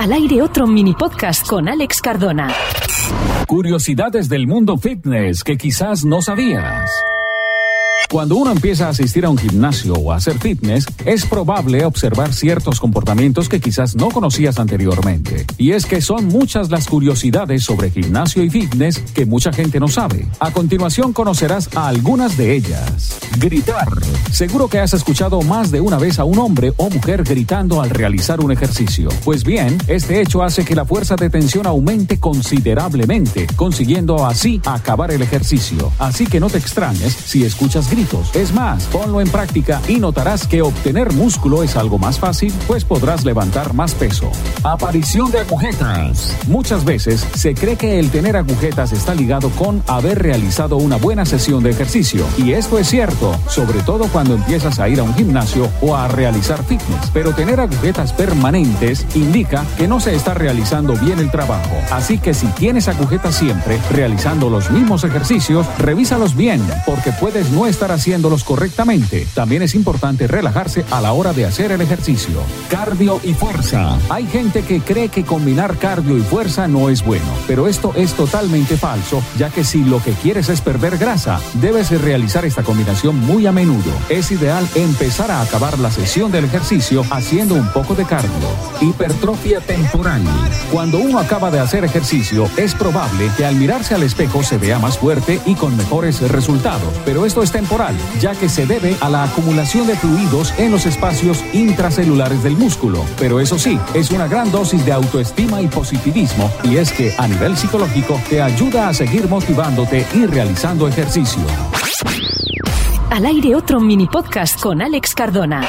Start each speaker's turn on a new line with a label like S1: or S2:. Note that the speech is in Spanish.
S1: Al aire otro mini podcast con Alex Cardona.
S2: Curiosidades del mundo fitness que quizás no sabías. Cuando uno empieza a asistir a un gimnasio o a hacer fitness, es probable observar ciertos comportamientos que quizás no conocías anteriormente. Y es que son muchas las curiosidades sobre gimnasio y fitness que mucha gente no sabe. A continuación conocerás a algunas de ellas. Gritar. Seguro que has escuchado más de una vez a un hombre o mujer gritando al realizar un ejercicio. Pues bien, este hecho hace que la fuerza de tensión aumente considerablemente, consiguiendo así acabar el ejercicio. Así que no te extrañes si escuchas gritos es más, ponlo en práctica y notarás que obtener músculo es algo más fácil, pues podrás levantar más peso. Aparición de agujetas. Muchas veces se cree que el tener agujetas está ligado con haber realizado una buena sesión de ejercicio. Y esto es cierto, sobre todo cuando empiezas a ir a un gimnasio o a realizar fitness. Pero tener agujetas permanentes indica que no se está realizando bien el trabajo. Así que si tienes agujetas siempre realizando los mismos ejercicios, revísalos bien, porque puedes no estar haciéndolos correctamente. También es importante relajarse a la hora de hacer el ejercicio. Cardio y fuerza. Hay gente que cree que combinar cardio y fuerza no es bueno, pero esto es totalmente falso, ya que si lo que quieres es perder grasa, debes realizar esta combinación muy a menudo. Es ideal empezar a acabar la sesión del ejercicio haciendo un poco de cardio. Hipertrofia temporal. Cuando uno acaba de hacer ejercicio, es probable que al mirarse al espejo se vea más fuerte y con mejores resultados, pero esto es ya que se debe a la acumulación de fluidos en los espacios intracelulares del músculo. Pero eso sí, es una gran dosis de autoestima y positivismo, y es que a nivel psicológico te ayuda a seguir motivándote y realizando ejercicio.
S1: Al aire otro mini podcast con Alex Cardona.